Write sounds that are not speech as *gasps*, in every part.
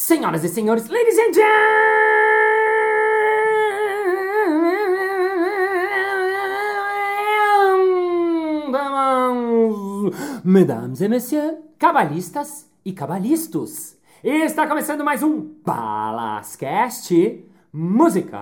Senhoras e senhores, ladies and gentlemen, mesdames et messieurs, cabalistas e cabalistos. Está começando mais um Balascast Música.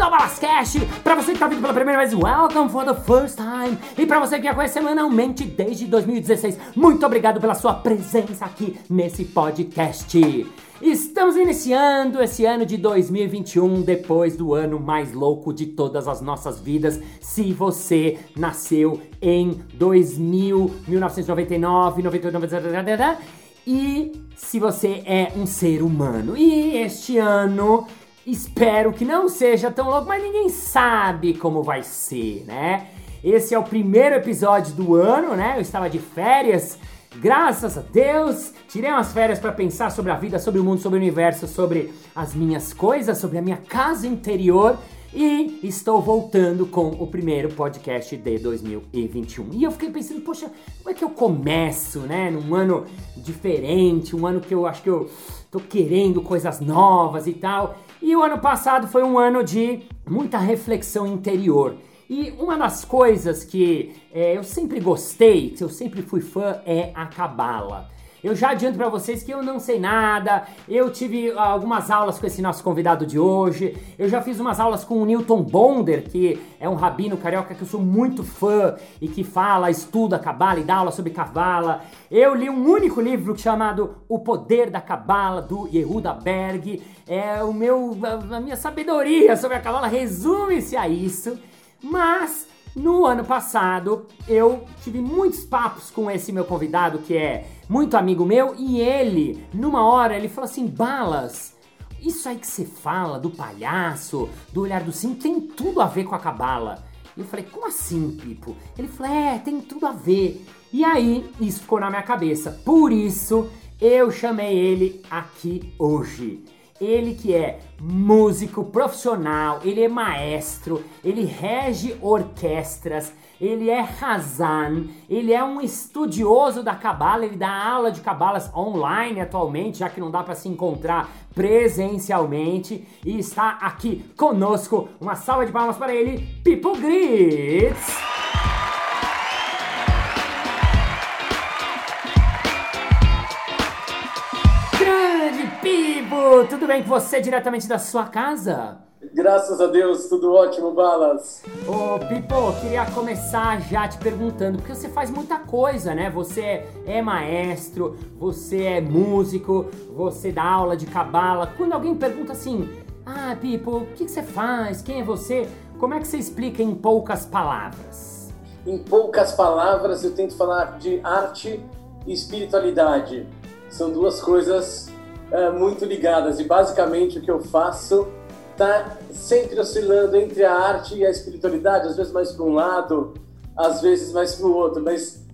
Bem-vindo ao Balascast! Para você que está vindo pela primeira vez, welcome for the first time! E para você que já conhece semanalmente desde 2016, muito obrigado pela sua presença aqui nesse podcast! Estamos iniciando esse ano de 2021 depois do ano mais louco de todas as nossas vidas. Se você nasceu em 2000, 1999, 98, 99, e se você é um ser humano. E este ano espero que não seja tão louco, mas ninguém sabe como vai ser, né? Esse é o primeiro episódio do ano, né? Eu estava de férias. Graças a Deus, tirei umas férias para pensar sobre a vida, sobre o mundo, sobre o universo, sobre as minhas coisas, sobre a minha casa interior e estou voltando com o primeiro podcast de 2021. E eu fiquei pensando, poxa, como é que eu começo, né? Num ano diferente, um ano que eu acho que eu tô querendo coisas novas e tal. E o ano passado foi um ano de muita reflexão interior. E uma das coisas que é, eu sempre gostei, que eu sempre fui fã, é a cabala. Eu já adianto para vocês que eu não sei nada. Eu tive algumas aulas com esse nosso convidado de hoje. Eu já fiz umas aulas com o Newton Bonder, que é um rabino carioca que eu sou muito fã e que fala, estuda cabala e dá aula sobre cabala. Eu li um único livro chamado O Poder da Cabala do Yehuda Berg. É o meu a minha sabedoria sobre a cabala resume-se a isso. Mas no ano passado eu tive muitos papos com esse meu convidado que é muito amigo meu e ele, numa hora, ele falou assim: Balas, isso aí que você fala do palhaço, do olhar do sim, tem tudo a ver com a cabala. Eu falei: Como assim, Pipo? Ele falou: É, tem tudo a ver. E aí isso ficou na minha cabeça. Por isso eu chamei ele aqui hoje. Ele que é músico profissional, ele é maestro, ele rege orquestras, ele é Hazan, ele é um estudioso da cabala, ele dá aula de cabalas online atualmente, já que não dá para se encontrar presencialmente, e está aqui conosco. Uma salva de palmas para ele, Pipo Grits! Tudo bem com você diretamente da sua casa? Graças a Deus, tudo ótimo, Balas. Ô, Pipo, queria começar já te perguntando, porque você faz muita coisa, né? Você é maestro, você é músico, você dá aula de cabala. Quando alguém pergunta assim, ah, Pipo, o que, que você faz? Quem é você? Como é que você explica em poucas palavras? Em poucas palavras, eu tento falar de arte e espiritualidade. São duas coisas é, muito ligadas e basicamente o que eu faço está sempre oscilando entre a arte e a espiritualidade, às vezes mais para um lado, às vezes mais para o outro, mas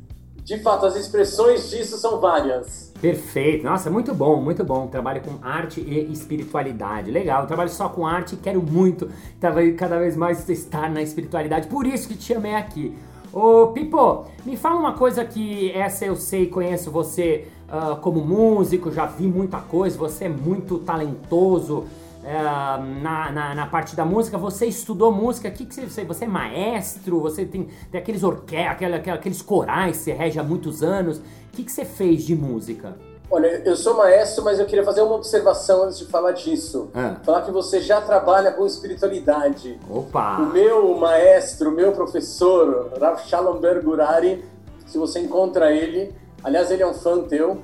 de fato as expressões disso são várias. Perfeito, nossa, muito bom, muito bom. Trabalho com arte e espiritualidade. Legal, eu trabalho só com arte quero muito cada vez mais estar na espiritualidade, por isso que te chamei aqui. Ô Pipo, me fala uma coisa que essa eu sei, conheço você uh, como músico, já vi muita coisa, você é muito talentoso. Uh, na, na, na, parte da música, você estudou música, que, que você, você é maestro, você tem, tem aqueles orquestras, aqueles corais, você rege há muitos anos. O que, que você fez de música? Olha, eu sou maestro, mas eu queria fazer uma observação antes de falar disso. Ah. Falar que você já trabalha com espiritualidade. Opa! O meu maestro, o meu professor, Rav Shalom Bergurari, se você encontra ele, aliás, ele é um fã teu,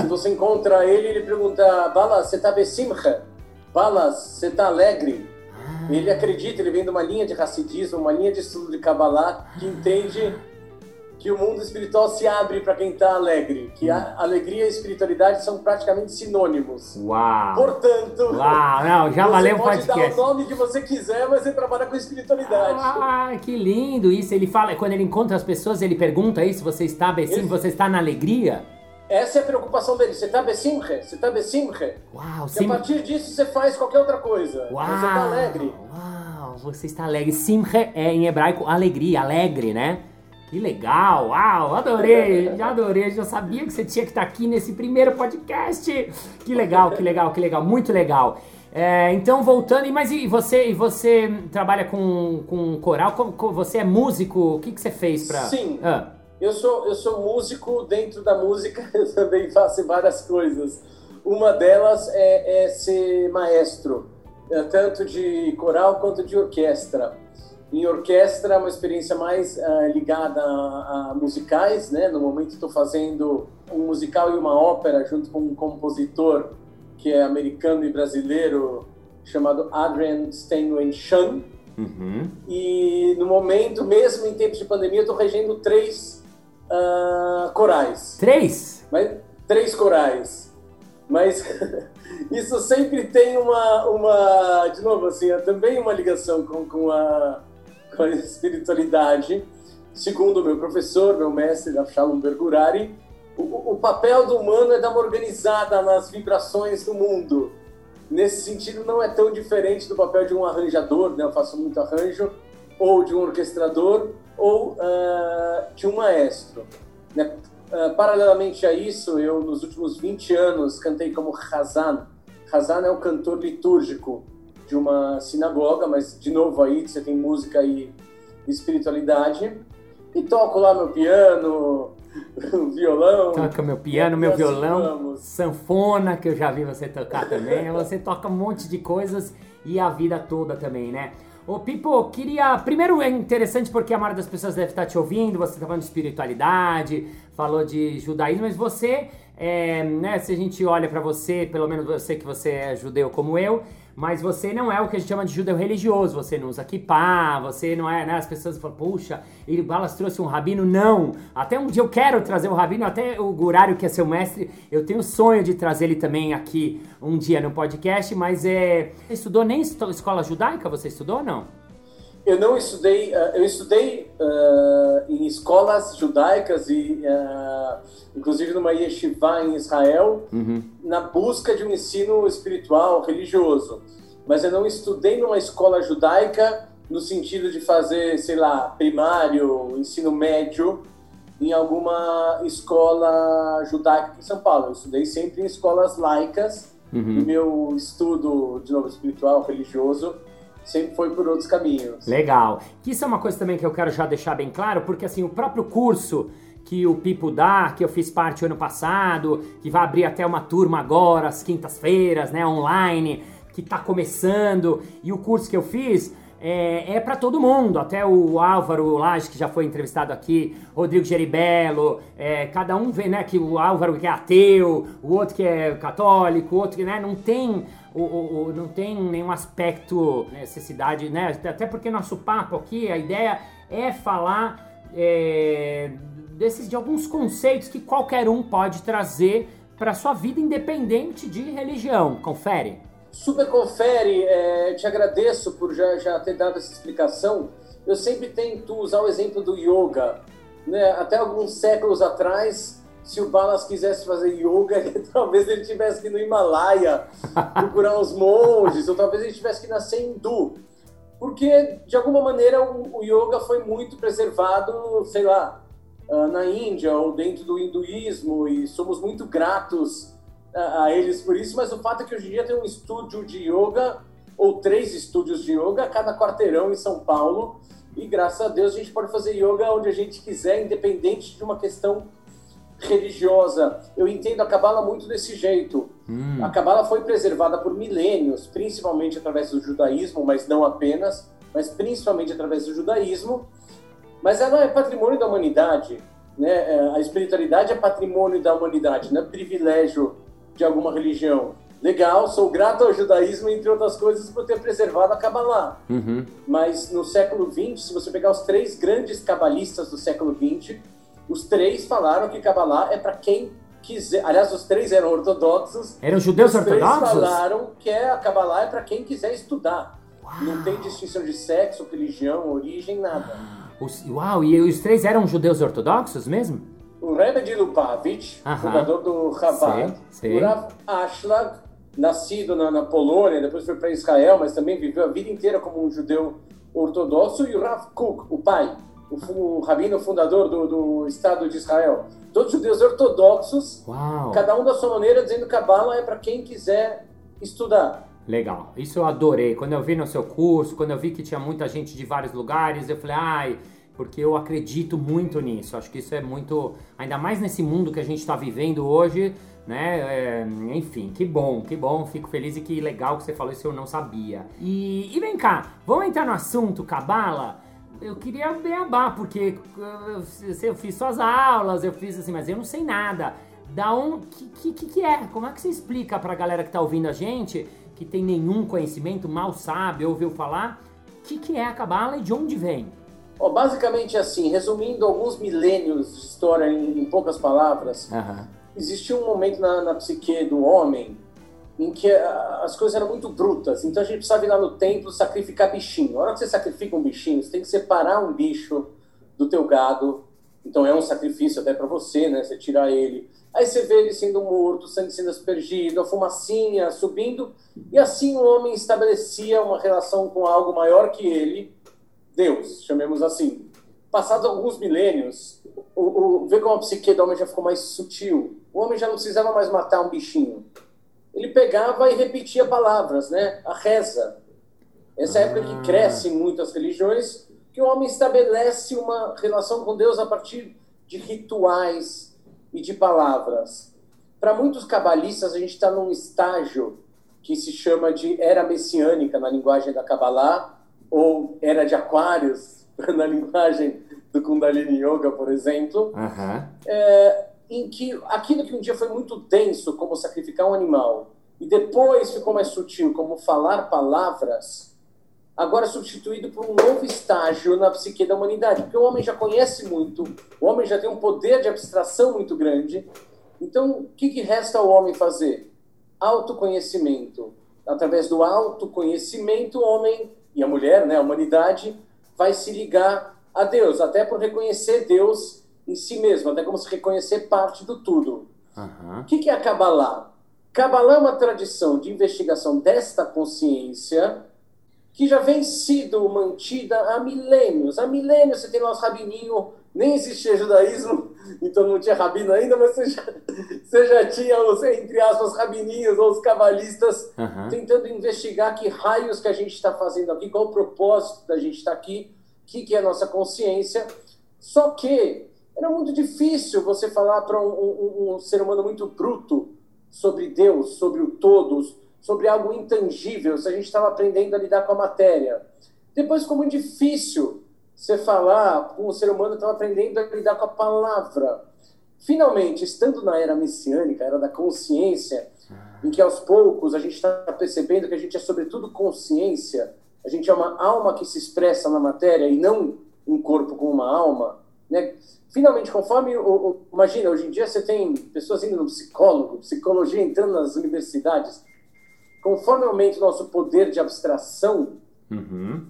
se você encontra ele, ele pergunta, Bala, você tá besimcha? Balas, você tá alegre? Ah. Ele acredita, ele vem de uma linha de racidismo, uma linha de estudo de Kabbalah, que entende que o mundo espiritual se abre para quem está alegre, que a alegria e a espiritualidade são praticamente sinônimos. Uau! Portanto, Uau, não, já *laughs* valeu você pode podcast. dar o nome que você quiser, mas você trabalha com espiritualidade. Ah, que lindo isso. Ele fala, quando ele encontra as pessoas, ele pergunta aí se você está bem, sim, Ele- você está na alegria. essa é a preocupação dele. Você tá besimche? Você tá besimche? Uau, E sim. a partir disso você faz qualquer outra coisa. Uau, Você tá alegre. Uau, você está alegre. Simche é em hebraico alegria, alegre, né? Que legal, uau, adorei, já adorei, já sabia que você tinha que estar aqui nesse primeiro podcast. Que legal, que legal, que legal, muito legal. É, então, voltando, mas e você, e você trabalha com, com coral? Você é músico? O que, que você fez pra. Sim. Ah, Eu sou, eu sou músico dentro da música, *laughs* eu também faço várias coisas. Uma delas é, é ser maestro, tanto de coral quanto de orquestra. Em orquestra, uma experiência mais ah, ligada a, a musicais, né? No momento estou fazendo um musical e uma ópera junto com um compositor que é americano e brasileiro chamado Adrian Steinway Chan. uhum. E no momento, mesmo em tempos de pandemia, eu estou regendo três ah, corais. Três? Mas, três corais. Mas *laughs* isso sempre tem uma, uma de novo, assim, é também uma ligação com, com, a, com a espiritualidade. Segundo meu professor, meu mestre, Shalom Bergurari, o, o papel do humano é dar uma organizada nas vibrações do mundo. Nesse sentido, não é tão diferente do papel de um arranjador, né? eu faço muito arranjo, ou de um orquestrador, ou ah, de um maestro. Né? Ah, paralelamente a isso, eu nos últimos 20 anos cantei como Hazan. Hazan é o cantor litúrgico de uma sinagoga, mas de novo aí você tem música e espiritualidade. E toco lá meu piano, *laughs* violão. Toca meu piano, meu assim violão, vamos. sanfona, que eu já vi você tocar também. *laughs* Você toca um monte de coisas e a vida toda também, né? Ô, Pipo, queria. Primeiro é interessante porque a maioria das pessoas deve estar te ouvindo, você tá falando de espiritualidade, falou de judaísmo, mas você, é, né, se a gente olha pra você, pelo menos eu sei que você é judeu como eu, mas você não é o que a gente chama de judeu religioso, você não usa kippah, você não é, né? As pessoas falam, puxa, ele Balas trouxe um rabino. Não! Até um dia eu quero trazer o rabino, até o Gurário, que é seu mestre, eu tenho sonho de trazer ele também aqui um dia no podcast, mas é. Você estudou nem escola judaica? Você estudou ou não? Eu não estudei, ah, eu estudei ah, em escolas judaicas e ah, inclusive numa yeshiva em Israel, na busca de um ensino espiritual, religioso. Mas eu não estudei numa escola judaica no sentido de fazer, sei lá, primário, ensino médio em alguma escola judaica em São Paulo. Eu estudei sempre em escolas laicas. E meu estudo, de novo, espiritual, religioso, sempre foi por outros caminhos. Legal. Isso é uma coisa também que eu quero já deixar bem claro, porque assim, o próprio curso que o Pipo dá, que eu fiz parte ano passado, que vai abrir até uma turma agora, às quintas-feiras, né, online, que tá começando, e o curso que eu fiz é, é para todo mundo, até o Álvaro Lage, que já foi entrevistado aqui, Rodrigo Geribello, é, cada um vê, né, que o Álvaro que é ateu, o outro que é católico, o outro que, né, não tem o, não tem nenhum aspecto, necessidade, né? Até porque nosso papo aqui, a ideia é falar é, desses de alguns conceitos que qualquer um pode trazer para sua vida independente de religião. Confere. Super confere, é, te agradeço por já, já ter dado essa explicação. Eu sempre tento usar o exemplo do yoga. Né? Até alguns séculos atrás, se o Balas quisesse fazer yoga, *laughs* talvez ele tivesse que ir no Himalaia procurar uns monges, ou talvez ele tivesse que nascer hindu. Porque, de alguma maneira, o, o yoga foi muito preservado, sei lá, ah, na Índia ou dentro do hinduísmo, e somos muito gratos a, a eles por isso, mas o fato é que hoje em dia tem um estúdio de yoga, ou três estúdios de yoga, a cada quarteirão em São Paulo, e graças a Deus a gente pode fazer yoga onde a gente quiser, independente de uma questão religiosa. Eu entendo a Kabbalah muito desse jeito. A Kabbalah foi preservada por milênios, principalmente através do judaísmo, mas não apenas, mas principalmente através do judaísmo. Mas ela é patrimônio da humanidade, né? É, A espiritualidade é patrimônio da humanidade, não é privilégio de alguma religião. Legal, sou grato ao judaísmo, entre outras coisas, por ter preservado a Kabbalah. Mas no século XX, se você pegar os três grandes cabalistas do século XX, os três falaram que Kabbalah é para quem quiser. Aliás, os três eram ortodoxos. Eram judeus os três ortodoxos? falaram que é, a Kabbalah é para quem quiser estudar. Não tem distinção de sexo, religião, origem, nada. Os- uau, e os três eram judeus ortodoxos mesmo? o Rebbe de Lubavitch, Aham. fundador do Chabad, o Rav Ashlag, nascido na, na Polônia, depois foi para Israel, mas também viveu a vida inteira como um judeu ortodoxo, e o Rav Kook, o pai, o, o rabino fundador do, do Estado de Israel. Todos judeus ortodoxos, Uau! cada um da sua maneira, dizendo que Kabbalah é para quem quiser estudar. Legal, isso eu adorei. Quando eu vi no seu curso, quando eu vi que tinha muita gente de vários lugares, eu falei, ai, porque eu acredito muito nisso. Acho que isso é muito, ainda mais nesse mundo que a gente está vivendo hoje, né? É, enfim, que bom, que bom, fico feliz e que legal que você falou isso, eu não sabia. E, e vem cá, vamos entrar no assunto Cabala. Eu queria beabá, porque uh, eu, eu fiz suas aulas, eu fiz assim, mas eu não sei nada. Da um, que, que, que é? Como é que você explica pra galera que tá ouvindo a gente, que tem nenhum conhecimento, mal sabe, ouviu falar, o que, que é a Cabala e de onde vem? Ó, basicamente assim, resumindo alguns milênios de história em, em poucas palavras, Aham. existia um momento na, na psique do homem em que ah, as coisas eram muito brutas. Então a gente precisava ir lá no templo sacrificar bichinho. Na hora que você sacrifica um bichinho, você tem que separar um bicho do teu gado. Então é um sacrifício até para você, né? Você tirar ele. Aí você vê ele sendo morto, sangue sendo aspergido, a fumacinha subindo. E assim o homem estabelecia uma relação com algo maior que ele, Deus, chamemos assim. Passados alguns milênios, o, o, vê como a psique do homem já ficou mais sutil. O homem já não precisava mais matar um bichinho. Ele pegava e repetia palavras, né? A reza. Essa é a época que cresce em muitas religiões, que o homem estabelece uma relação com Deus a partir de rituais e de palavras. Para muitos cabalistas, a gente está num estágio que se chama de era messiânica na linguagem da Kabbalah, ou era de Aquários *laughs* na linguagem do Kundalini Yoga, por exemplo, Aham. Em que aquilo que um dia foi muito denso, como sacrificar um animal, e depois ficou mais sutil, como falar palavras, agora é substituído por um novo estágio na psique da humanidade, porque o homem já conhece muito, o homem já tem um poder de abstração muito grande. Então, o que, que resta ao homem fazer? Autoconhecimento. Através do autoconhecimento, o homem e a mulher, né, a humanidade, vai se ligar a Deus, até por reconhecer Deus em si mesmo, até como se reconhecer parte do tudo. Aham. O que que é a Kabbalah? Kabbalah é uma tradição de investigação desta consciência que já vem sido mantida há milênios. Há milênios você tem lá os rabininhos, nem existia judaísmo, *laughs* então não tinha rabino ainda, mas você já, *laughs* você já tinha os, entre aspas, rabininhos ou os cabalistas Aham. tentando investigar que raios que a gente está fazendo aqui, qual o propósito da gente estar aqui, o que, que é a nossa consciência. Só que era muito difícil você falar para um, um- um ser humano muito bruto sobre Deus, sobre o todo, sobre algo intangível, se a gente estava aprendendo a lidar com a matéria. Depois ficou muito difícil você falar com um ser humano que estava aprendendo a lidar com a palavra. Finalmente, estando na era messiânica, era da consciência, em que aos poucos a gente está percebendo que a gente é sobretudo consciência, a gente é uma alma que se expressa na matéria e não um corpo com uma alma, né? Finalmente, conforme o, o- imagina, hoje em dia você tem pessoas indo no psicólogo, psicologia entrando nas universidades, conforme aumenta o nosso poder de abstração, Uhum.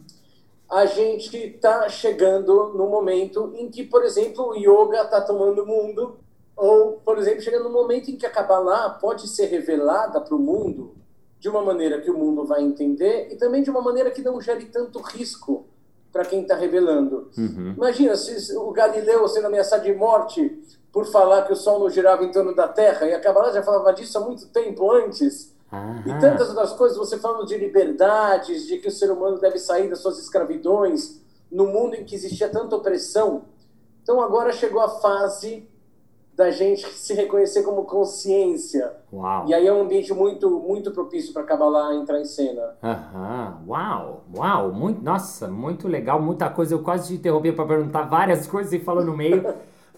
a gente está chegando no momento em que, por exemplo, o yoga está tomando o mundo, ou, por exemplo, chegando no momento em que a Kabbalah pode ser revelada para o mundo de uma maneira que o mundo vai entender e também de uma maneira que não gere tanto risco para quem está revelando. Uhum. Imagina se o Galileu sendo ameaçado de morte por falar que o Sol não girava em torno da Terra, e a Kabbalah já falava disso há muito tempo antes. E Aham. tantas outras coisas, você falando de liberdades, de que o ser humano deve sair das suas escravidões, no mundo em que existia tanta opressão. Então agora chegou a fase da gente se reconhecer como consciência. Uau. E aí é um ambiente muito, muito propício para Kabbalah entrar em cena. Aham, uau, uau, muito, nossa, muito legal, muita coisa. Eu quase te interrompi para perguntar várias *laughs* coisas e falou no meio.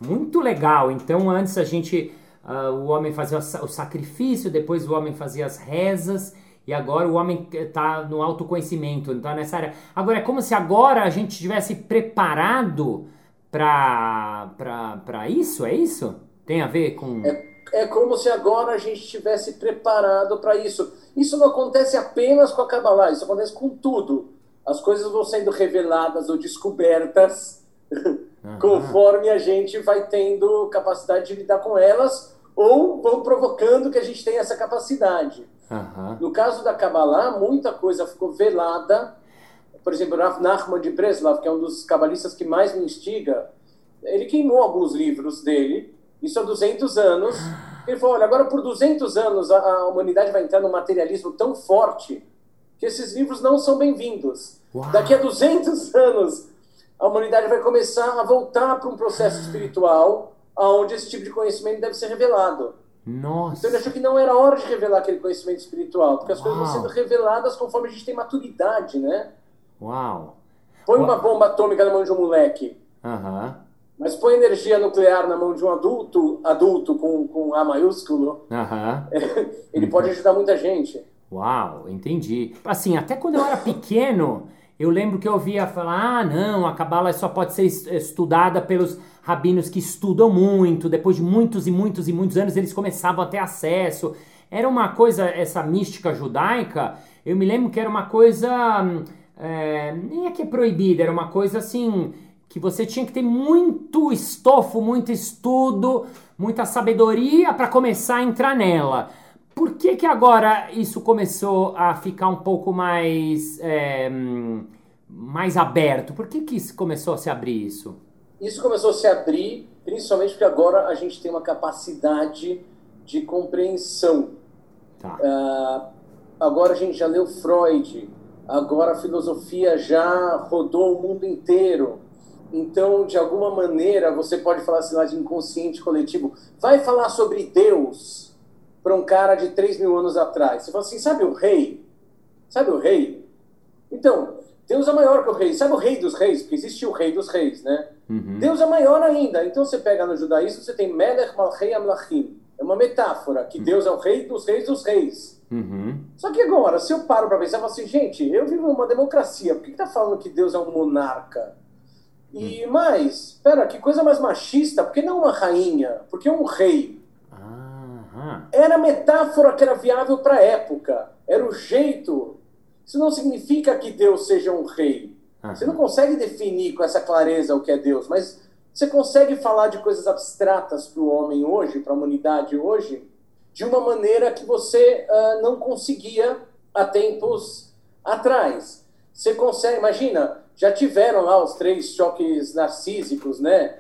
Muito legal. Então, antes a gente, ah, o homem fazia o sa- o sacrifício, depois o homem fazia as rezas. E agora o homem está no autoconhecimento, então é nessa área. Agora, é como se agora a gente tivesse preparado para isso, é isso? Tem a ver com. É como se agora a gente estivesse preparado para isso. Isso não acontece apenas com a Kabbalah, isso acontece com tudo. As coisas vão sendo reveladas ou descobertas uhum. conforme a gente vai tendo capacidade de lidar com elas ou vão provocando que a gente tenha essa capacidade. Uhum. No caso da Kabbalah, muita coisa ficou velada. Por exemplo, Rav Nachman de Breslav, que é um dos cabalistas que mais me instiga, ele queimou alguns livros dele, isso há 200 anos. Ele falou, olha, agora por 200 anos a, a humanidade vai entrar num materialismo tão forte que esses livros não são bem-vindos. Daqui a 200 *laughs* anos, a humanidade vai começar a voltar para um processo espiritual onde esse tipo de conhecimento deve ser revelado. Nossa. Então ele achou que não era hora de revelar aquele conhecimento espiritual, porque as Uau. coisas vão sendo reveladas conforme a gente tem maturidade, né? Uau. Põe Uau. uma bomba atômica na mão de um moleque. Aham. Mas põe energia nuclear na mão de um adulto, adulto com, com A maiúsculo, uhum. *laughs* ele pode ajudar muita gente. Uau, entendi. Assim, até quando eu era pequeno, eu lembro que eu ouvia falar: ah, não, a Cabala só pode ser estudada pelos rabinos que estudam muito, depois de muitos e muitos e muitos anos eles começavam a ter acesso. Era uma coisa, essa mística judaica, eu me lembro que era uma coisa. É, nem é que é proibida, era uma coisa assim que você tinha que ter muito estofo, muito estudo, muita sabedoria para começar a entrar nela. Por que, que agora isso começou a ficar um pouco mais, é, mais aberto? Por que, que começou a se abrir isso? Isso começou a se abrir principalmente porque agora a gente tem uma capacidade de compreensão. Tá. Uh, agora a gente já leu Freud, agora a filosofia já rodou o mundo inteiro. Então, de alguma maneira, você pode falar assim lá de inconsciente coletivo. Vai falar sobre Deus para um cara de 3 mil anos atrás. Você fala assim, sabe o rei? Sabe o rei? Então, Deus é maior que o rei. Sabe o rei dos reis? Porque existe o rei dos reis, né? Uhum. Deus é maior ainda. Então, você pega no judaísmo, você tem Melech Malchei Amlachim. É uma metáfora, que uhum. Deus é o rei dos reis dos reis. Uhum. Só que agora, se eu paro para pensar, eu falo assim, gente, eu vivo numa democracia, por que está falando que Deus é um monarca? E mais, espera, que coisa mais machista, por que não uma rainha? Por que um rei? Era a metáfora que era viável para a época, era o jeito. Isso não significa que Deus seja um rei. Você não consegue definir com essa clareza o que é Deus, mas você consegue falar de coisas abstratas para o homem hoje, para a humanidade hoje, de uma maneira que você uh, não conseguia há tempos atrás. Você consegue, imagina, já tiveram lá os três choques narcísicos, né?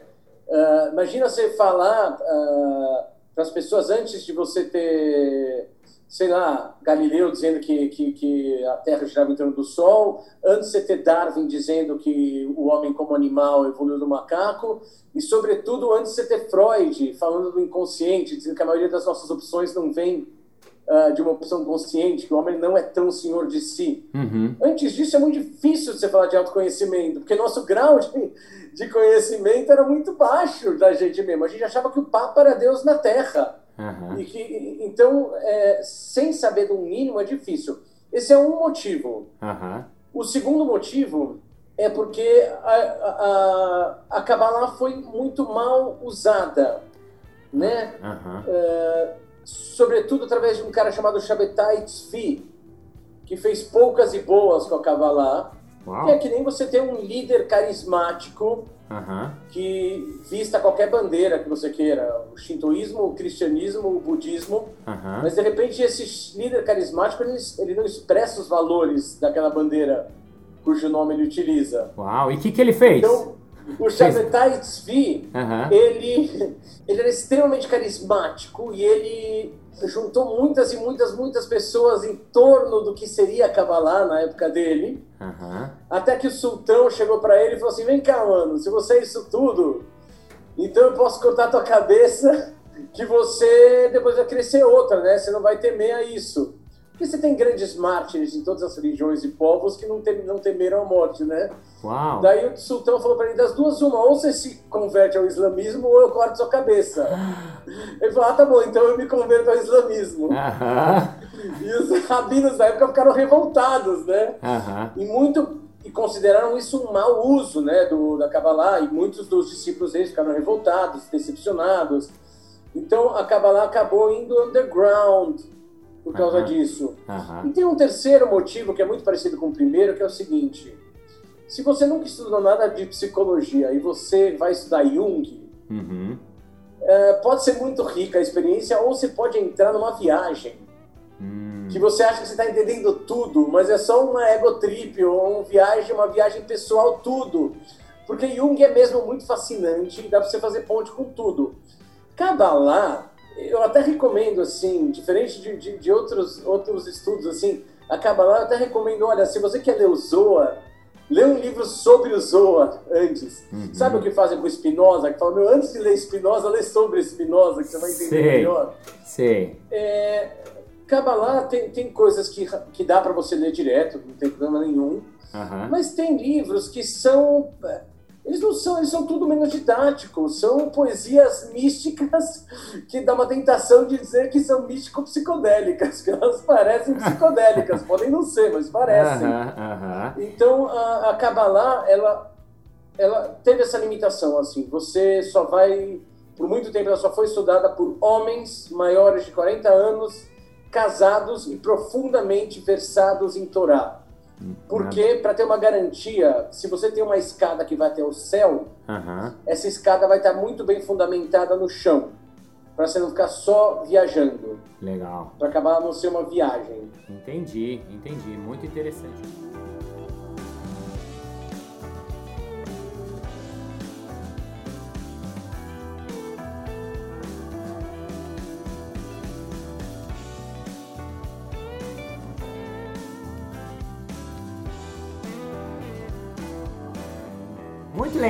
Uh, imagina você falar uh, para as pessoas antes de você ter, sei lá, Galileu dizendo que, que, que a Terra girava em torno do Sol, antes de você ter Darwin dizendo que o homem como animal evoluiu do macaco, e sobretudo antes de você ter Freud falando do inconsciente, dizendo que a maioria das nossas opções não vem uh, de uma opção consciente, que o homem não é tão senhor de si. Uhum. Antes disso, é muito difícil você falar de autoconhecimento, porque nosso grau de, de conhecimento era muito baixo da gente mesmo. A gente achava que o Papa era Deus na Terra. Uhum. E que, então, é, sem saber do mínimo é difícil. Esse é um motivo. Uhum. O segundo motivo é porque a, a, a Kabbalah foi muito mal usada. Né? Uhum. Uh, sobretudo através de um cara chamado Shabbatai Tzvi, que fez poucas e boas com a Kabbalah. Que é que nem você ter um líder carismático uhum. que vista qualquer bandeira que você queira, o shintoísmo, o cristianismo, o budismo, uhum. mas de repente esse líder carismático ele, ele não expressa os valores daquela bandeira cujo nome ele utiliza. Uau, e o que, que ele fez? Então, o Shabbatai Tzvi, uhum. ele, ele era extremamente carismático e ele juntou muitas e muitas, muitas pessoas em torno do que seria a Kabbalah na época dele. Uhum. Até que o sultão chegou para ele e falou assim: Vem cá, mano, se você é isso tudo, então eu posso cortar tua cabeça que você depois vai crescer outra, né? Você não vai temer a isso. Porque você tem grandes mártires em todas as religiões e povos que não, tem, não temeram a morte, né? Uau. Daí o sultão falou para ele, das duas uma, ou você se converte ao islamismo ou eu corto sua cabeça. *gasps* ele falou, ah, tá bom, então eu me converto ao islamismo. Uhum. *laughs* E os rabinos da época ficaram revoltados, né? Uhum. E muito e consideraram isso um mau uso, né, do, da Kabbalah, e muitos dos discípulos deles ficaram revoltados, decepcionados. Então a Kabbalah acabou indo underground, por causa uhum. disso. Uhum. E tem um terceiro motivo que é muito parecido com o primeiro, que é o seguinte: se você nunca estudou nada de psicologia e você vai estudar Jung, Uhum. é, pode ser muito rica a experiência ou você pode entrar numa viagem Hum. que você acha que você está entendendo tudo, mas é só uma ego trip ou uma viagem, uma viagem pessoal, tudo. Porque Jung é mesmo muito fascinante e dá para você fazer ponte com tudo. Kabbalah, eu até recomendo, assim, diferente de, de, de outros, outros estudos, assim, a Kabbalah eu até recomendo, olha, se você quer ler o Zohar, lê um livro sobre o Zohar antes. Uhum. Sabe o que fazem com Spinoza? Que meu, antes de ler Spinoza, lê sobre Spinoza, que você vai entender Sei. melhor. Sei. É, Kabbalah tem, tem coisas que, que dá para você ler direto, não tem problema nenhum. Aham. Mas tem livros que são. Eles não são, eles são tudo menos didáticos, são poesias místicas que dá uma tentação de dizer que são místico-psicodélicas, que elas parecem psicodélicas, *laughs* podem não ser, mas parecem. Então a, a Kabbalah, ela, ela teve essa limitação, assim, você só vai, por muito tempo ela só foi estudada por homens maiores de 40 anos, casados e profundamente versados em Torá. Porque, para ter uma garantia, se você tem uma escada que vai até o céu, Aham. essa escada vai estar muito bem fundamentada no chão, para você não ficar só viajando, Legal. para acabar não ser uma viagem. Entendi, entendi. Muito interessante.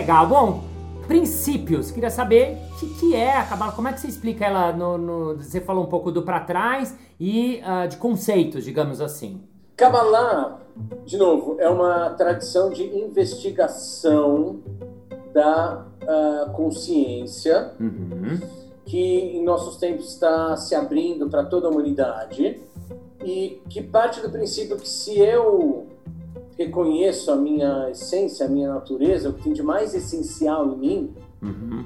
Legal. Bom, princípios. Queria saber o que, que é a Cabala. Como é que você explica ela? No, no- você falou um pouco do para trás e ah, de conceitos, digamos assim. Kabbalah, de novo, é uma tradição de investigação da ah, consciência Uhum. que em nossos tempos está se abrindo para toda a humanidade e que parte do princípio que se eu reconheço a minha essência, a minha natureza, o que tem de mais essencial em mim, Uhum.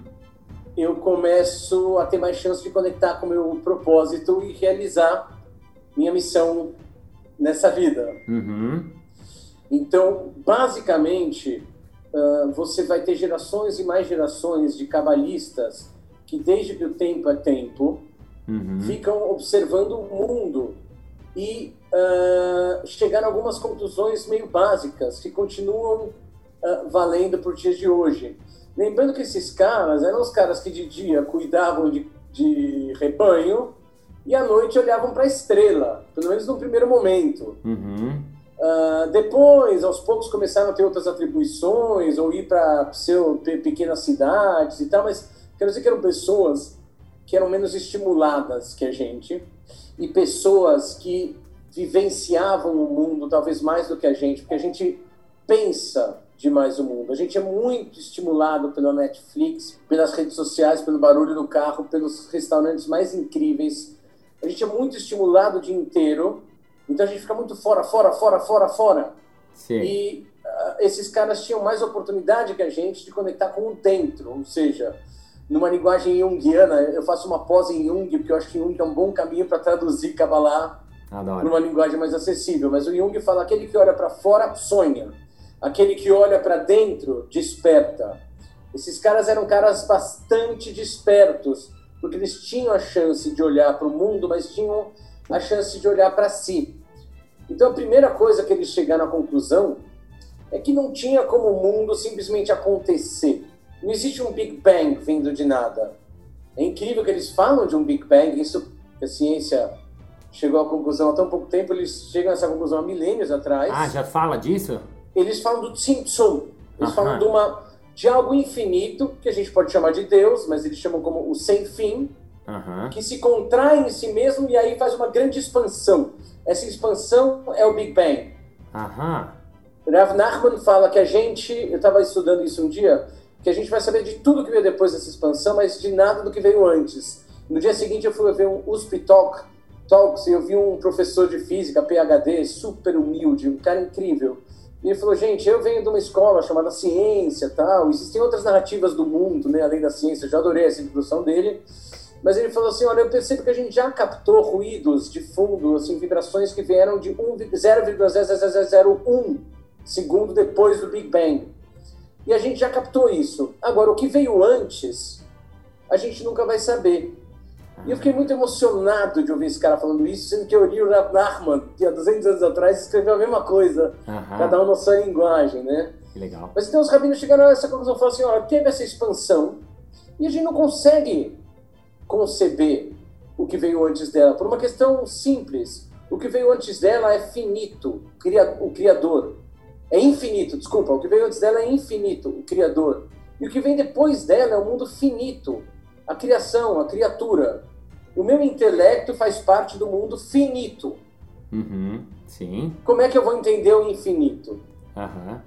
eu começo a ter mais chance de conectar com o meu propósito e realizar minha missão nessa vida. Uhum. Então, basicamente, ah, você vai ter gerações e mais gerações de cabalistas que, desde que o tempo é tempo, Uhum. ficam observando o mundo e ah, chegaram a algumas conclusões meio básicas que continuam ah, valendo por dias de hoje. Lembrando que esses caras eram os caras que de dia cuidavam de, de rebanho e à noite olhavam para a estrela, pelo menos no primeiro momento. Uhum. Ah, depois, aos poucos, começaram a ter outras atribuições, ou ir para pequenas cidades e tal, mas quero dizer que eram pessoas que eram menos estimuladas que a gente, e pessoas que vivenciavam o mundo talvez mais do que a gente, porque a gente pensa demais o mundo. A gente é muito estimulado pela Netflix, pelas redes sociais, pelo barulho do carro, pelos restaurantes mais incríveis. A gente é muito estimulado o dia inteiro, então a gente fica muito fora, fora, fora, fora, fora. Sim. E ah, esses caras tinham mais oportunidade que a gente de conectar com o dentro, ou seja, numa linguagem junguiana, eu faço uma pose em Jung, porque eu acho que Jung é um bom caminho para traduzir Kabbalah Adoro. numa linguagem mais acessível. Mas o Jung fala: aquele que olha para fora sonha, aquele que olha para dentro desperta. Esses caras eram caras bastante despertos, porque eles tinham a chance de olhar para o mundo, mas tinham a chance de olhar para si. Então a primeira coisa que eles chegaram à conclusão é que não tinha como o mundo simplesmente acontecer. Não existe um Big Bang vindo de nada. É incrível que eles falam de um Big Bang, isso que a ciência chegou à conclusão há tão pouco tempo, eles chegam a essa conclusão há milênios atrás. Ah, já fala disso? Eles falam do Tzimtzum. Eles falam de, uma, de algo infinito, que a gente pode chamar de Deus, mas eles chamam como o sem fim, que se contrai em si mesmo e aí faz uma grande expansão. Essa expansão é o Big Bang. Aham. Rav Nachman fala que a gente, eu estava estudando isso um dia, que a gente vai saber de tudo que veio depois dessa expansão, mas de nada do que veio antes. No dia seguinte eu fui ver um USP Talk, Talks e eu vi um professor de física, PhD, super humilde, um cara incrível. E ele falou, gente, eu venho de uma escola chamada ciência tal, existem outras narrativas do mundo, né, além da ciência, eu já adorei essa introdução dele. Mas ele falou assim, olha, eu percebo que a gente já captou ruídos de fundo, assim, vibrações que vieram de 1, 0,0001 segundo depois do Big Bang. E a gente já captou isso. Agora, o que veio antes, a gente nunca vai saber. E eu fiquei muito emocionado de ouvir esse cara falando isso, sendo que eu li o Rav Nachman, que há 200 anos atrás escreveu a mesma coisa, Aham. cada um na sua linguagem, né? Que legal. Mas então os rabinos chegaram a essa conclusão, falaram assim, olha, teve essa expansão e a gente não consegue conceber o que veio antes dela, por uma questão simples. O que veio antes dela é finito, o Criador. É infinito, desculpa, o que veio antes dela é infinito, o Criador. E o que vem depois dela é o mundo finito, a criação, a criatura. O meu intelecto faz parte do mundo finito. Uhum. Sim. Como é que eu vou entender o infinito? Aham.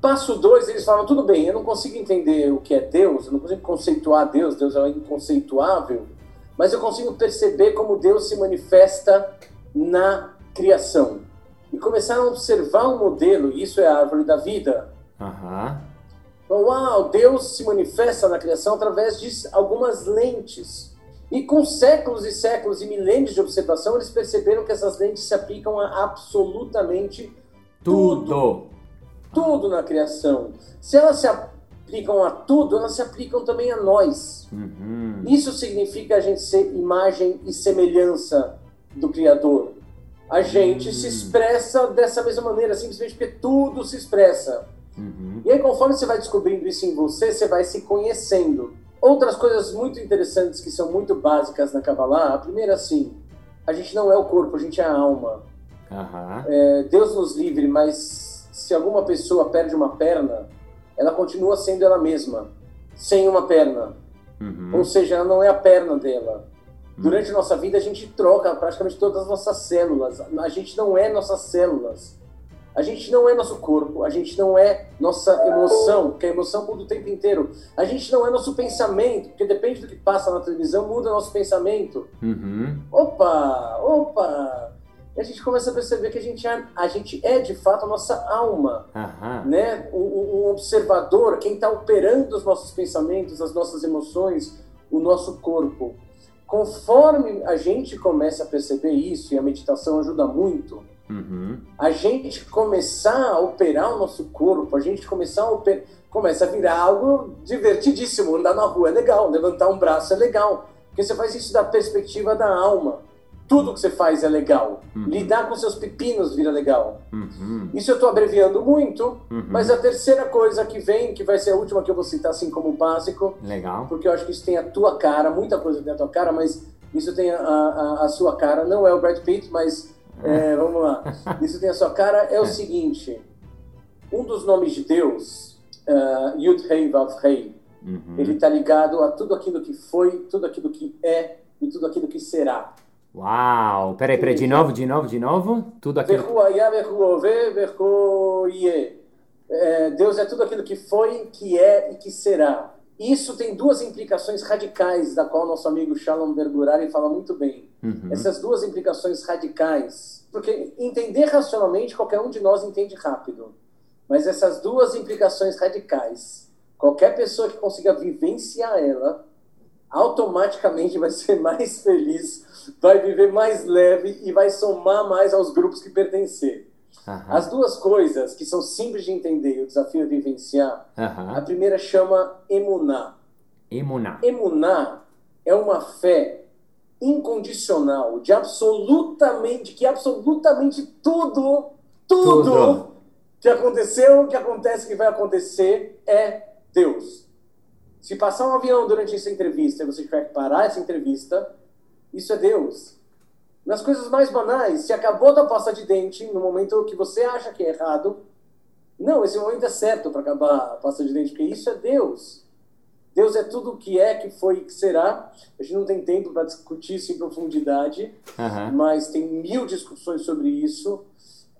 Passo 2, eles falam, tudo bem, eu não consigo entender o que é Deus, eu não consigo conceituar Deus, Deus é inconceituável, mas eu consigo perceber como Deus se manifesta na criação. E começaram a observar um modelo, e isso é a árvore da vida. Aham. Então, Uau, Deus se manifesta na criação através de algumas lentes. E com séculos e séculos e milênios de observação, eles perceberam que essas lentes se aplicam a absolutamente Tudo. tudo na criação. Se elas se aplicam a tudo, elas se aplicam também a nós. Uhum. Isso significa a gente ser imagem e semelhança do Criador. A gente Hum. se expressa dessa mesma maneira, simplesmente porque tudo se expressa. Uhum. E aí, conforme você vai descobrindo isso em você, você vai se conhecendo. Outras coisas muito interessantes que são muito básicas na Kabbalah, a primeira, assim, a gente não é o corpo, a gente é a alma. Aham. É, Deus nos livre, mas se alguma pessoa perde uma perna, ela continua sendo ela mesma, sem uma perna. Uhum. Ou seja, ela não é a perna dela. Durante a nossa vida, a gente troca praticamente todas as nossas células. A gente não é nossas células. A gente não é nosso corpo. A gente não é nossa emoção, porque a emoção muda o tempo inteiro. A gente não é nosso pensamento, porque depende do que passa na televisão, muda nosso pensamento. Uhum. Opa, opa! E a gente começa a perceber que a gente é, a gente é de fato a nossa alma Aham. né? Um- um observador, quem está operando os nossos pensamentos, as nossas emoções, o nosso corpo. Conforme a gente começa a perceber isso, e a meditação ajuda muito, Uhum. a gente começar a operar o nosso corpo, a gente começar a operar, começa a virar algo divertidíssimo. Andar na rua é legal, levantar um braço é legal, porque você faz isso da perspectiva da alma. Tudo que você faz é legal. Uhum. Lidar com seus pepinos vira legal. Uhum. Isso eu estou abreviando muito, Uhum. mas a terceira coisa que vem, que vai ser a última que eu vou citar assim como básico, Legal. porque eu acho que isso tem a tua cara, muita coisa tem a tua cara, mas isso tem a, a, a sua cara. Não é o Brad Pitt, mas é, vamos lá. *laughs* Isso tem a sua cara. É o seguinte: um dos nomes de Deus, uh, Yud Hei Vav Hei, Uhum. ele está ligado a tudo aquilo que foi, tudo aquilo que é e tudo aquilo que será. Uau! Peraí, peraí, de novo, de novo, de novo. Tudo aquilo. É, Deus é tudo aquilo que foi, que é e que será. Isso tem duas implicações radicais, da qual nosso amigo Shalom Bergurari fala muito bem. Uhum. Essas duas implicações radicais. Porque entender racionalmente, qualquer um de nós entende rápido. Mas essas duas implicações radicais, qualquer pessoa que consiga vivenciar ela, automaticamente *laughs* vai ser mais feliz, vai viver mais leve e vai somar mais aos grupos que pertencer. Aham. As duas coisas que são simples de entender e o desafio é vivenciar, a Aham. primeira chama emuná. Emuná. Emuná é uma fé incondicional de absolutamente que absolutamente tudo, tudo, Tudo. que aconteceu, que acontece, que vai acontecer é Deus. Se passar um avião durante essa entrevista e você tiver que parar essa entrevista, isso é Deus. Nas coisas mais banais, se acabou da pasta de dente no momento que você acha que é errado, não, esse momento é certo para acabar a pasta de dente, porque isso é Deus. Deus é tudo o que é, que foi e que será. A gente não tem tempo para discutir isso em profundidade, Aham. mas tem mil discussões sobre isso.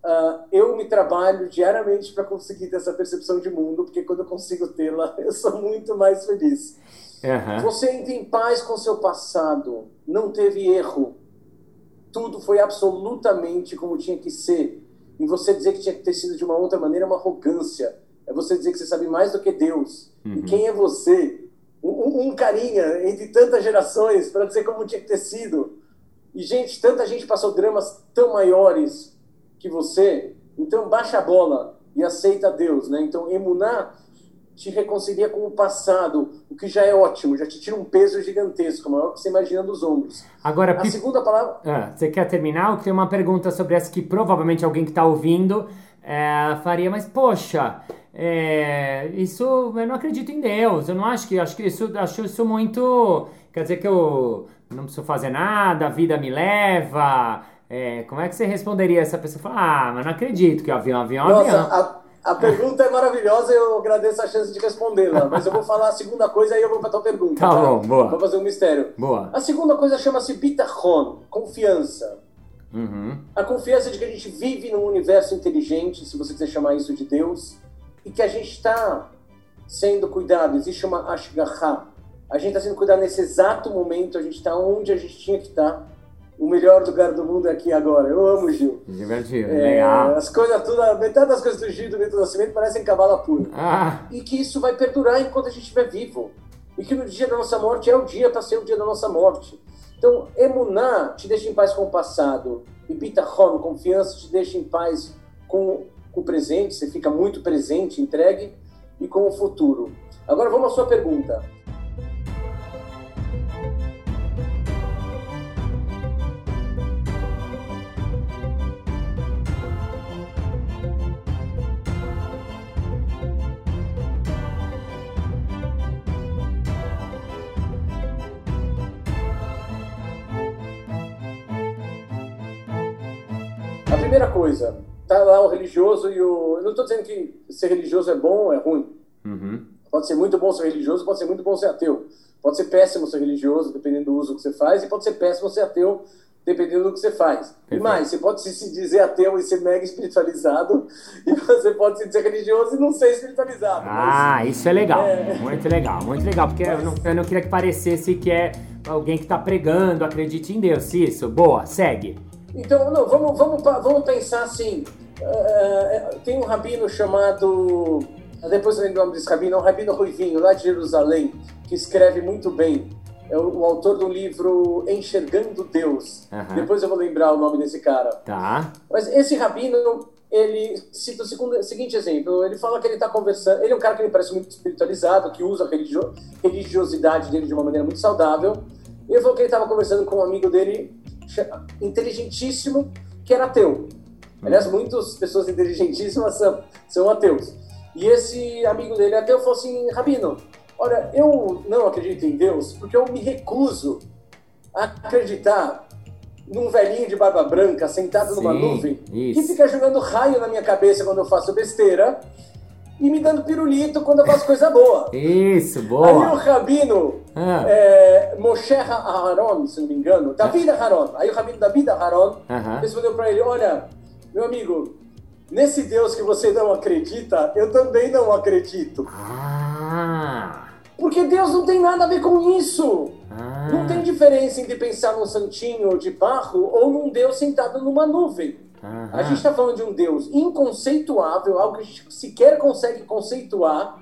Ah, eu me trabalho diariamente para conseguir ter essa percepção de mundo, porque quando eu consigo tê-la, *laughs* eu sou muito mais feliz. Aham. Você entra em paz com seu passado, não teve erro. Tudo foi absolutamente como tinha que ser. E você dizer que tinha que ter sido de uma outra maneira é uma arrogância. É você dizer que você sabe mais do que Deus. E Uhum. quem é você? Um, um- um carinha entre tantas gerações para dizer como tinha que ter sido. E, gente, tanta gente passou dramas tão maiores que você. Então, baixa a bola. e aceita Deus, né? Então, emuná te reconcilia com o passado, o que já é ótimo, já te tira um peso gigantesco, maior que você imagina dos ombros. Agora, A segunda palavra, Ah, você quer terminar? Eu tenho uma pergunta sobre essa que provavelmente alguém que está ouvindo é, faria, mas poxa, é, isso eu não acredito em Deus. Eu não acho que acho que isso acho isso muito. Quer dizer que eu não preciso fazer nada, a vida me leva. É, como é que você responderia essa pessoa? Fala, ah, mas não acredito que o avião, avião, Nossa, avião. a, a pergunta é maravilhosa e eu agradeço a chance de respondê-la. Mas eu vou falar a segunda coisa e eu vou para tua pergunta. Tá bom, boa. Vou fazer um mistério. Boa. A segunda coisa chama-se bitachon, confiança. Uhum. A confiança de que a gente vive num universo inteligente, se você quiser chamar isso de Deus, e que a gente está sendo cuidado. Existe uma ashgaha. A gente está sendo cuidado nesse exato momento, a gente está onde a gente tinha que estar. O melhor lugar do mundo é aqui agora. Eu amo o Gil. Divertido, É, legal. as coisas tudo, metade das coisas do Gil do Milton Nascimento parecem cavala pura. Ah, E que isso vai perdurar enquanto a gente estiver vivo. E que no dia da nossa morte é o dia para ser o dia da nossa morte. Então, emuná te deixa em paz com o passado. E bitachon, confiança, te deixa em paz com, com o presente. Você fica muito presente, entregue. E com o futuro. Agora vamos à sua pergunta. Primeira coisa, tá lá o religioso e o. Eu não estou dizendo que ser religioso é bom ou é ruim. uhum. Pode ser muito bom ser religioso, pode ser muito bom ser ateu. Pode ser péssimo ser religioso, dependendo do uso que você faz, e pode ser péssimo ser ateu, dependendo do que você faz. E Perfeito. mais, você pode se- dizer ateu e ser mega espiritualizado, *laughs* e você pode se dizer religioso e não ser espiritualizado. Ah, isso é legal. É. Muito legal, muito legal. Porque eu, não, eu não queria que parecesse que é alguém que tá pregando, acredite em Deus. Isso, boa, segue. Então, não, vamos, vamos, vamos pensar assim. eh, tem um rabino chamado. Depois eu lembro o nome desse rabino, é um rabino ruivinho, lá de Jerusalém, que escreve muito bem. É o, o autor do livro Enxergando Deus. Aham. Depois eu vou lembrar o nome desse cara. Tá. Mas esse rabino, ele cita o segundo- seguinte exemplo. Ele fala que ele está conversando. Ele é um cara que me parece muito espiritualizado, que usa a religio- religiosidade dele de uma maneira muito saudável. E ele falou que ele estava conversando com um amigo dele, inteligentíssimo, que era ateu. Aliás, muitas pessoas inteligentíssimas são, são ateus. E esse amigo dele, ateu, falou assim: Rabino, olha, eu não acredito em Deus porque eu me recuso a acreditar num velhinho de barba branca sentado numa Sim, nuvem isso. que fica jogando raio na minha cabeça quando eu faço besteira e me dando pirulito quando eu faço coisa boa. Isso, Aí o boa. rabino Ah, é, Moshe Aharon, se não me engano, David Aharon, aí o rabino David Aharon Aham. respondeu para ele: Olha, meu amigo, nesse Deus que você não acredita, eu também não acredito. Ah, Porque Deus não tem nada a ver com isso. ah. Não tem diferença entre pensar num santinho de barro ou num Deus sentado numa nuvem. Aham. A gente está falando de um Deus inconceituável, algo que a gente sequer consegue conceituar,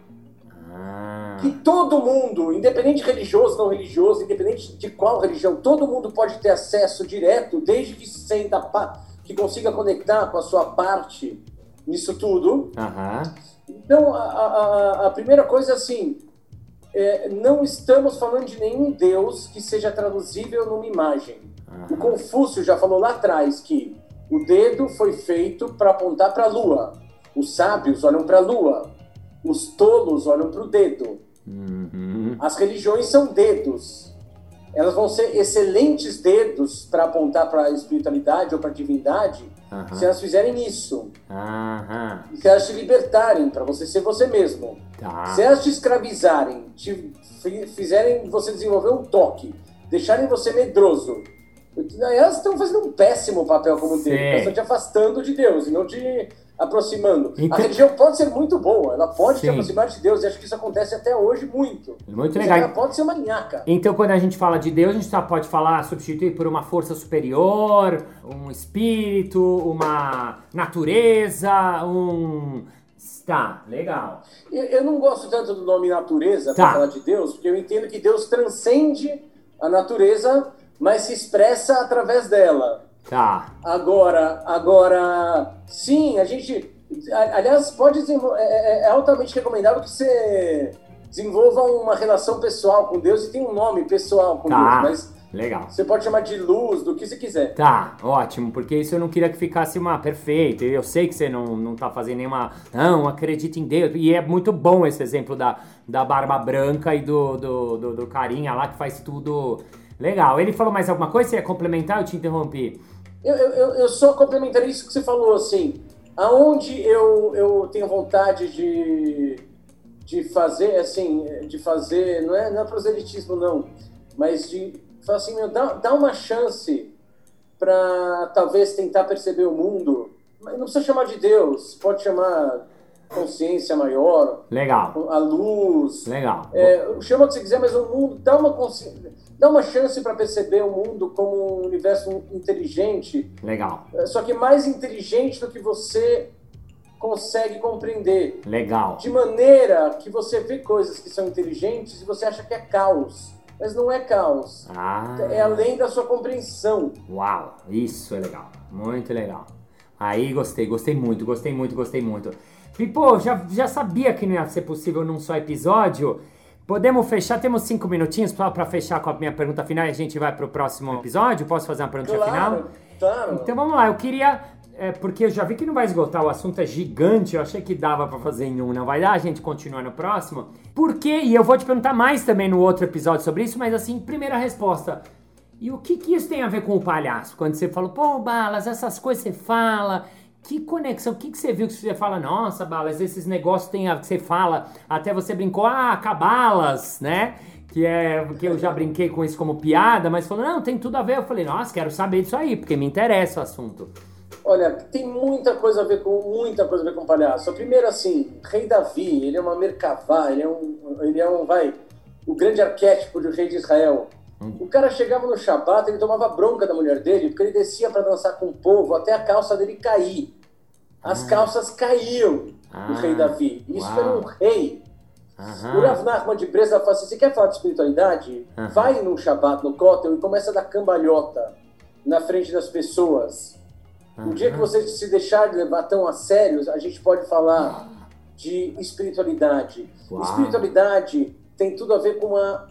Ah. que todo mundo, independente de religioso, não religioso, independente de qual religião, todo mundo pode ter acesso direto, desde que se senta, que consiga conectar com a sua parte nisso tudo. Aham. Então, a, a- a- primeira coisa é assim, é, não estamos falando de nenhum Deus que seja traduzível numa imagem. O. Confúcio já falou lá atrás que o dedo foi feito para apontar para a lua. Os sábios olham para a lua. Os tolos olham para o dedo. Uhum. As religiões são dedos. Elas vão ser excelentes dedos para apontar para a espiritualidade ou para a divindade Aham. se elas fizerem isso. Aham. Se elas te libertarem para você ser você mesmo. Tá. Se elas te escravizarem, te fi- fizerem você desenvolver um toque, deixarem você medroso, elas estão fazendo um péssimo papel como Sim. Deus. Elas estão te afastando de Deus e não te aproximando. Então- A religião pode ser muito boa, ela pode Sim. te aproximar de Deus, e acho que isso acontece até hoje muito. Muito Mas legal. Ela pode ser maniaca. Então, quando a gente fala de Deus, a gente só pode falar, substituir por uma força superior, um espírito, uma natureza, um. Tá, legal. Eu, eu não gosto tanto do nome natureza Tá. para falar de Deus, porque eu entendo que Deus transcende a natureza, mas se expressa através dela. Tá. Agora, agora, sim, a gente Aliás, pode é, é, é altamente recomendável que você desenvolva uma relação pessoal com Deus e tem um nome pessoal com tá. Deus, mas Legal. Você pode chamar de luz, do que você quiser. Tá, ótimo, porque isso eu não queria que ficasse uma perfeito. Eu sei que você não, não tá fazendo nenhuma. Não, acredita em Deus. E é muito bom esse exemplo da, da barba branca e do, do, do, do carinha lá que faz tudo. Legal. Ele falou mais alguma coisa? Você ia complementar? Eu te interrompi. Eu, eu, eu só complementaria isso que você falou, assim. Aonde eu, eu tenho vontade de, de fazer, assim, de fazer, não é, não é proselitismo, não, mas de Fala assim, meu, dá, dá uma chance para talvez tentar perceber o mundo. Não precisa chamar de Deus, pode chamar consciência maior. Legal. A luz. Legal. É, chama o que você quiser, mas o mundo dá uma consciência. Dá uma chance para perceber o mundo como um universo inteligente. Legal. É, só que mais inteligente do que você consegue compreender. Legal. De maneira que você vê coisas que são inteligentes e você acha que é caos mas não é caos. Ah. É além da sua compreensão. Uau, isso é legal. Muito legal. Aí gostei, gostei muito, gostei muito, gostei muito. E pô, já, já sabia que não ia ser possível num só episódio. Podemos fechar? Temos cinco minutinhos para fechar com a minha pergunta final e a gente vai para o próximo episódio? Posso fazer uma pergunta claro, final? Claro. Então vamos lá, eu queria é, porque eu já vi que não vai esgotar, o assunto é gigante, eu achei que dava para fazer em um, não vai dar, a gente continua no próximo. Por quê? E eu vou te perguntar mais também no outro episódio sobre isso, mas assim, primeira resposta. E o que, que isso tem a ver com o palhaço? Quando você falou, pô, Balas, essas coisas você fala, que conexão, o que, que você viu que você fala, nossa, Balas, esses negócios tem a, que você fala, até você brincou, ah, cabalas, né? Que é que eu já brinquei com isso como piada, mas falou, não, tem tudo a ver. Eu falei, nossa, quero saber disso aí, porque me interessa o assunto. Olha, tem muita coisa a ver com muita coisa a ver com palhaço. Primeiro, assim, Rei Davi, ele é uma Merkavá, ele é um, ele é um, vai, o grande arquétipo do rei de Israel. O cara chegava no Shabat, ele tomava bronca da mulher dele, porque ele descia para dançar com o povo até a calça dele cair. As ah. calças caíam ah. do rei Davi. Isso Uau. era um rei. Aham. O Rav Nachman de Bresa fala assim, você quer falar de espiritualidade? Aham. Vai num Shabat, no Kotel, e começa a dar cambalhota na frente das pessoas. Uhum. O dia que você se deixar de levar tão a sério, a gente pode falar de espiritualidade. Uau. Espiritualidade tem tudo a ver com uma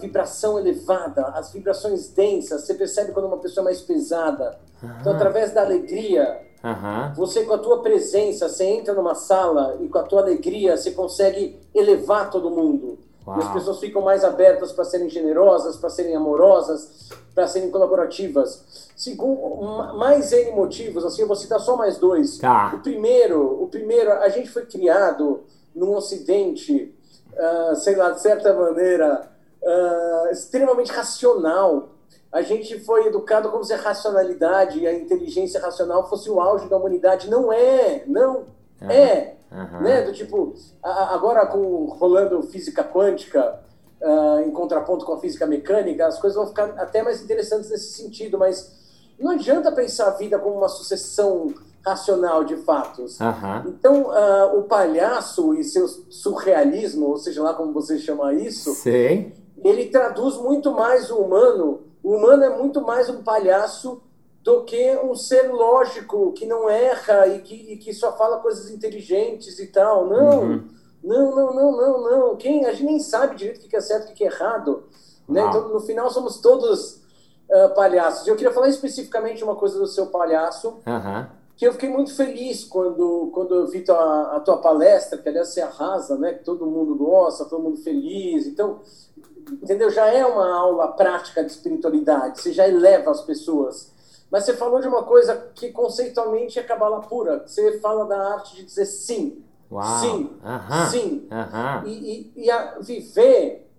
vibração elevada, as vibrações densas. Você percebe quando uma pessoa é mais pesada. Uhum. Então, através da alegria, uhum. você com a tua presença, você entra numa sala e com a tua alegria você consegue elevar todo mundo. Uau. E as pessoas ficam mais abertas para serem generosas, para serem amorosas, para serem colaborativas. Segundo, mais N motivos, assim, eu vou citar só mais dois. Tá. O primeiro, o primeiro, a gente foi criado num ocidente, uh, sei lá, de certa maneira, uh, extremamente racional. A gente foi educado como se a racionalidade e a inteligência racional fosse o auge da humanidade. Não é, não uhum. é. Uhum. Né? Do tipo, agora com rolando física quântica, uh, em contraponto com a física mecânica, as coisas vão ficar até mais interessantes nesse sentido, mas não adianta pensar a vida como uma sucessão racional de fatos. Uhum. Então, uh, o palhaço e seu surrealismo, ou seja lá como você chama isso, Sim. ele traduz muito mais o humano. O humano é muito mais um palhaço do que um ser lógico que não erra e que, e que só fala coisas inteligentes e tal. Não. Uhum. Não, não, não, não, não. Quem, a gente nem sabe direito o que é certo e o que é errado. Né? Então, no final, somos todos uh, palhaços. Eu queria falar especificamente uma coisa do seu palhaço, uhum. Que eu fiquei muito feliz quando, quando eu vi tua, a tua palestra, que aliás você arrasa, né? que todo mundo gosta, todo mundo feliz. Então, entendeu? Já é uma aula prática de espiritualidade, você já eleva as pessoas. Mas você falou de uma coisa que conceitualmente é cabala pura. Você fala da arte de dizer sim. Uau. Sim, sim. E, e, e a viver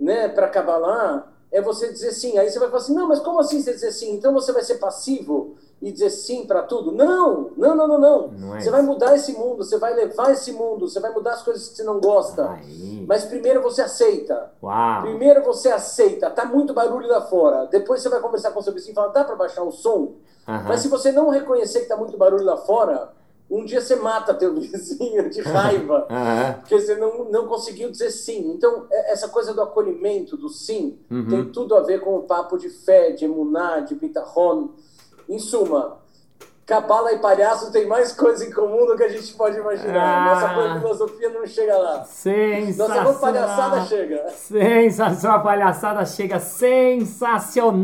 né, para Kabbalah é você dizer sim. Aí você vai falar assim, não, mas como assim você dizer sim? Então você vai ser passivo e dizer sim para tudo? Não, não, não, não, não. não é você vai mudar esse mundo, você vai levar esse mundo, você vai mudar as coisas que você não gosta. Aí. Mas primeiro você aceita. Uau. Primeiro você aceita. Tá muito barulho lá fora. Depois você vai conversar com o seu vizinho e falar, dá para baixar o som? Uhum. Mas se você não reconhecer que tá muito barulho lá fora, um dia você mata teu *laughs* vizinho de raiva, *laughs* uhum. porque você não, não conseguiu dizer sim. Então, é, essa coisa do acolhimento, do sim, uhum. tem tudo a ver com o papo de fé, de emuná, de bitachon. Em suma, Cabala e palhaço tem mais coisa em comum do que a gente pode imaginar. Ah. Nossa filosofia não chega lá. Sensacional. Nossa palhaçada chega. Sensacional, palhaçada chega sensacional.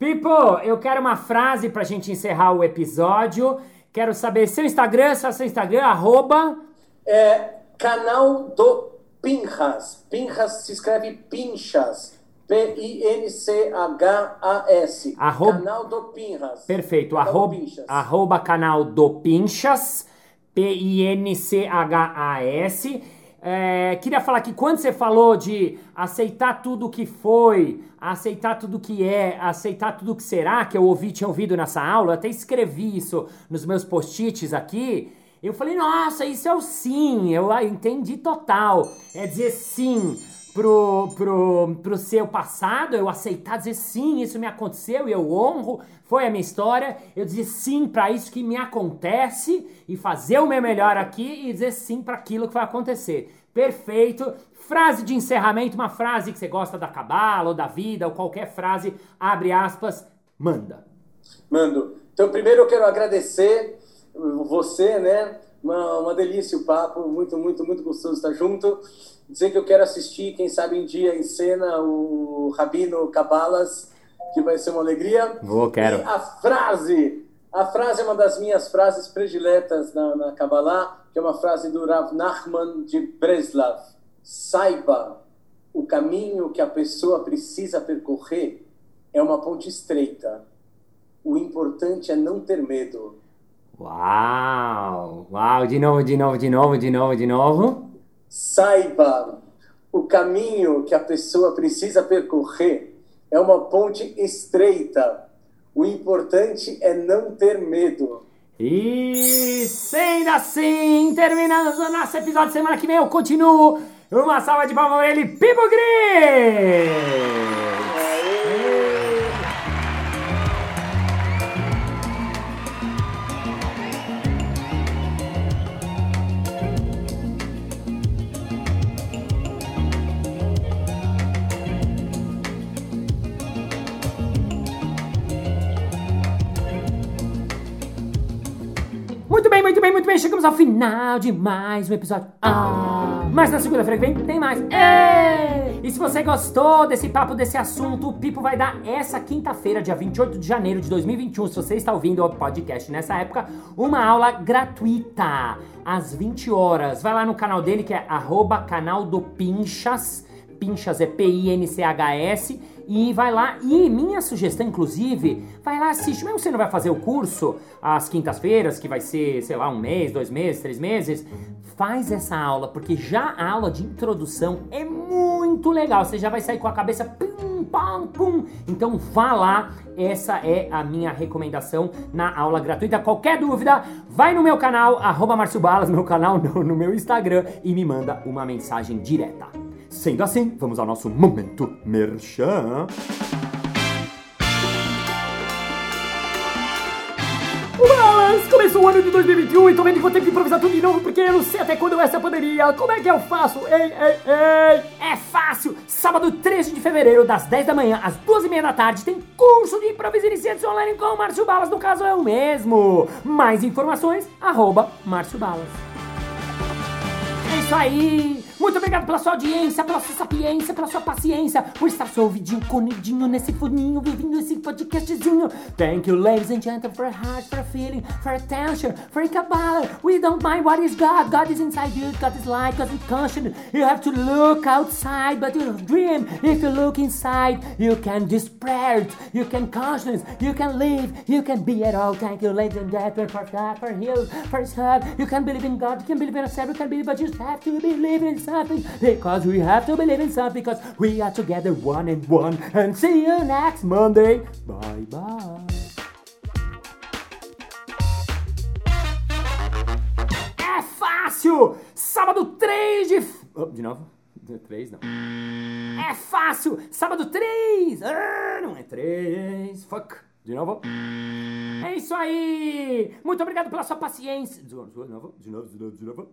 People, eu quero uma frase pra gente encerrar o episódio. Quero saber seu Instagram, seu Instagram, arroba. É canal do Pinchas. Pinchas se escreve Pinchas. P-I-N-C-H-A-S. Arroba- Canal do Pinchas. Perfeito, Canal do arroba, Pinchas. arroba canal do Pinchas, P-I-N-C-H-A-S. É, queria falar que quando você falou de aceitar tudo que foi, aceitar tudo que é, aceitar tudo que será, que eu ouvi, tinha ouvido nessa aula, eu até escrevi isso nos meus post-its aqui. Eu falei, nossa, isso é o sim, eu ah, entendi total. É dizer sim pro, pro, pro seu passado, eu aceitar dizer sim, isso me aconteceu e eu honro, foi a minha história. Eu dizer sim para isso que me acontece e fazer o meu melhor aqui e dizer sim para aquilo que vai acontecer. Perfeito. Frase de encerramento, uma frase que você gosta da cabala ou da vida ou qualquer frase, abre aspas, manda. Mando. Então, primeiro eu quero agradecer você, né? Uma, uma delícia o papo, muito, muito, muito gostoso estar junto. Dizer que eu quero assistir, quem sabe um dia em cena, o Rabino Cabalas, que vai ser uma alegria. Vou, quero. E a frase, a frase é uma das minhas frases prediletas na, na Kabbalah, que é uma frase do Rav Nachman de Breslav. Saiba, o caminho que a pessoa precisa percorrer é uma ponte estreita. O importante é não ter medo. Uau! Uau! De novo, de novo, de novo, de novo, de novo. Saiba, o caminho que a pessoa precisa percorrer é uma ponte estreita. O importante é não ter medo. E sendo assim, terminamos o nosso episódio. Semana que vem eu continuo. Uma salva de palmas para ele, Pipo Gris! Muito bem. Chegamos ao final de mais um episódio. Ah, mas na segunda-feira que vem tem mais. Ei! E se você gostou desse papo, desse assunto, o Pipo vai dar essa quinta-feira, dia 28 de janeiro de 2021, se você está ouvindo o podcast nessa época, uma aula gratuita às 20 horas. Vai lá no canal dele que é arroba canal do Pinchas. Pinchas é P-I-N-C-H-S. E vai lá, e minha sugestão, inclusive, vai lá, assiste. Mesmo você não vai fazer o curso às quintas-feiras, que vai ser, sei lá, um mês, dois meses, três meses, faz essa aula, porque já a aula de introdução é muito legal. Você já vai sair com a cabeça pum, pam, pum. Então vá lá, essa é a minha recomendação na aula gratuita. Qualquer dúvida, vai no meu canal, arroba Balas, meu canal, *laughs* no meu Instagram, e me manda uma mensagem direta. Sendo assim, vamos ao nosso momento merchan. Balas! Começou o ano de 2021 e tô vendo que vou ter que improvisar tudo de novo porque eu não sei até quando essa pandemia. Como é que eu faço? Ei, ei, ei! É fácil! Sábado 13 de fevereiro, das 10 da manhã às 2 e meia da tarde, tem curso de improviso iniciantes online com o Márcio Balas, no caso é o mesmo. Mais informações, arroba Márcio Balas. É isso aí! Muito obrigado pela sua audiência, pela sua sapiência, pela sua paciência, por estar seu ouvidinho conidinho nesse funinho, vivendo esse podcastzinho. Thank you, ladies and gentlemen, for heart, for feeling, for attention, for Kabbalah. We don't mind what is God. God is inside you, God is light, God is conscious. You have to look outside, but you dream. If you look inside, you can despair, you can conscience, you can live, you can be at all. Thank you, ladies and gentlemen, for God, for heal, for help. You can believe in God, you can believe in yourself, you can believe, but you have to believe in something because we have to believe in something because we are together one and one. And see you next Monday. Bye bye. É fácil! Sábado 3 de. Oh, de novo? 3 não. É fácil! Sábado 3! Ah, não é 3. Fuck. De novo. É isso aí! Muito obrigado pela sua paciência. De novo, de novo, de novo, de novo. De novo.